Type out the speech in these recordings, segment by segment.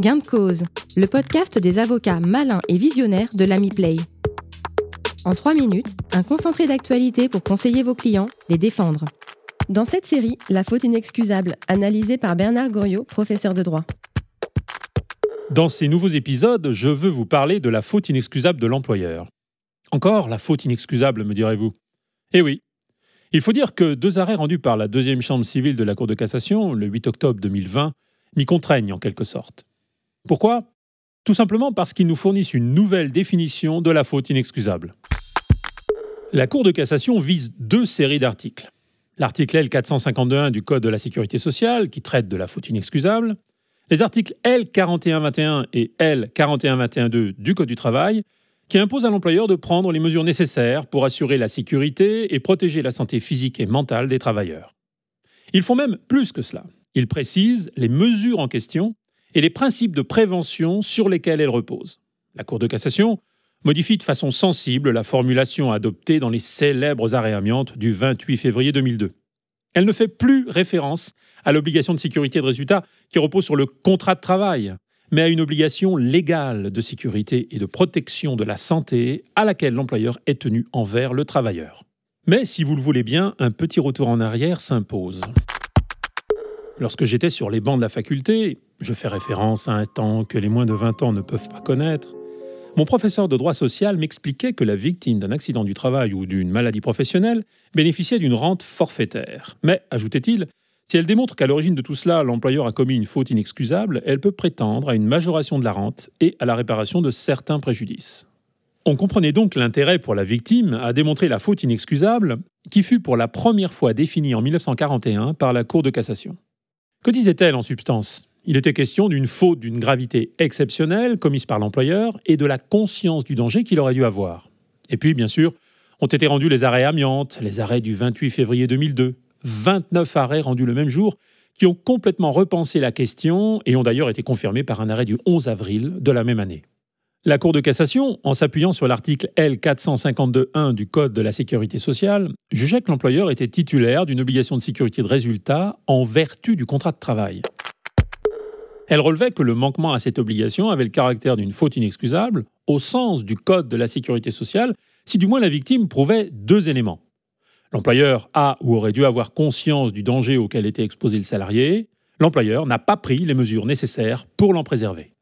Gain de cause, le podcast des avocats malins et visionnaires de l'Ami Play. En trois minutes, un concentré d'actualité pour conseiller vos clients, les défendre. Dans cette série, La faute inexcusable, analysée par Bernard Goriot, professeur de droit. Dans ces nouveaux épisodes, je veux vous parler de la faute inexcusable de l'employeur. Encore la faute inexcusable, me direz-vous? Eh oui. Il faut dire que deux arrêts rendus par la deuxième chambre civile de la Cour de cassation, le 8 octobre 2020, m'y contraignent en quelque sorte. Pourquoi? Tout simplement parce qu'ils nous fournissent une nouvelle définition de la faute inexcusable. La Cour de cassation vise deux séries d'articles. L'article L452.1 du Code de la sécurité sociale, qui traite de la faute inexcusable, les articles L4121 et L4121.2 du Code du travail, qui imposent à l'employeur de prendre les mesures nécessaires pour assurer la sécurité et protéger la santé physique et mentale des travailleurs. Ils font même plus que cela. Ils précisent les mesures en question et les principes de prévention sur lesquels elles reposent. La Cour de cassation modifie de façon sensible la formulation adoptée dans les célèbres arrêts amiantes du 28 février 2002. Elle ne fait plus référence à l'obligation de sécurité de résultat qui repose sur le contrat de travail, mais à une obligation légale de sécurité et de protection de la santé à laquelle l'employeur est tenu envers le travailleur. Mais si vous le voulez bien, un petit retour en arrière s'impose. Lorsque j'étais sur les bancs de la faculté, je fais référence à un temps que les moins de 20 ans ne peuvent pas connaître, mon professeur de droit social m'expliquait que la victime d'un accident du travail ou d'une maladie professionnelle bénéficiait d'une rente forfaitaire. Mais, ajoutait-il, si elle démontre qu'à l'origine de tout cela, l'employeur a commis une faute inexcusable, elle peut prétendre à une majoration de la rente et à la réparation de certains préjudices. On comprenait donc l'intérêt pour la victime à démontrer la faute inexcusable, qui fut pour la première fois définie en 1941 par la Cour de cassation. Que disait-elle en substance? Il était question d'une faute d'une gravité exceptionnelle commise par l'employeur et de la conscience du danger qu'il aurait dû avoir. Et puis, bien sûr, ont été rendus les arrêts amiantes, les arrêts du 28 février 2002, 29 arrêts rendus le même jour, qui ont complètement repensé la question et ont d'ailleurs été confirmés par un arrêt du 11 avril de la même année. La Cour de cassation, en s'appuyant sur l'article L452.1 du Code de la sécurité sociale, jugeait que l'employeur était titulaire d'une obligation de sécurité de résultat en vertu du contrat de travail. Elle relevait que le manquement à cette obligation avait le caractère d'une faute inexcusable, au sens du Code de la sécurité sociale, si du moins la victime prouvait deux éléments. L'employeur a ou aurait dû avoir conscience du danger auquel était exposé le salarié, l'employeur n'a pas pris les mesures nécessaires pour l'en préserver.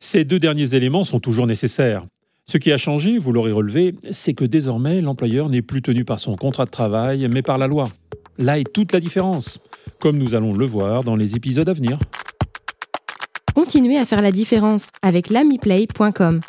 Ces deux derniers éléments sont toujours nécessaires. Ce qui a changé, vous l'aurez relevé, c'est que désormais l'employeur n'est plus tenu par son contrat de travail, mais par la loi. Là est toute la différence, comme nous allons le voir dans les épisodes à venir. Continuez à faire la différence avec l'amiplay.com.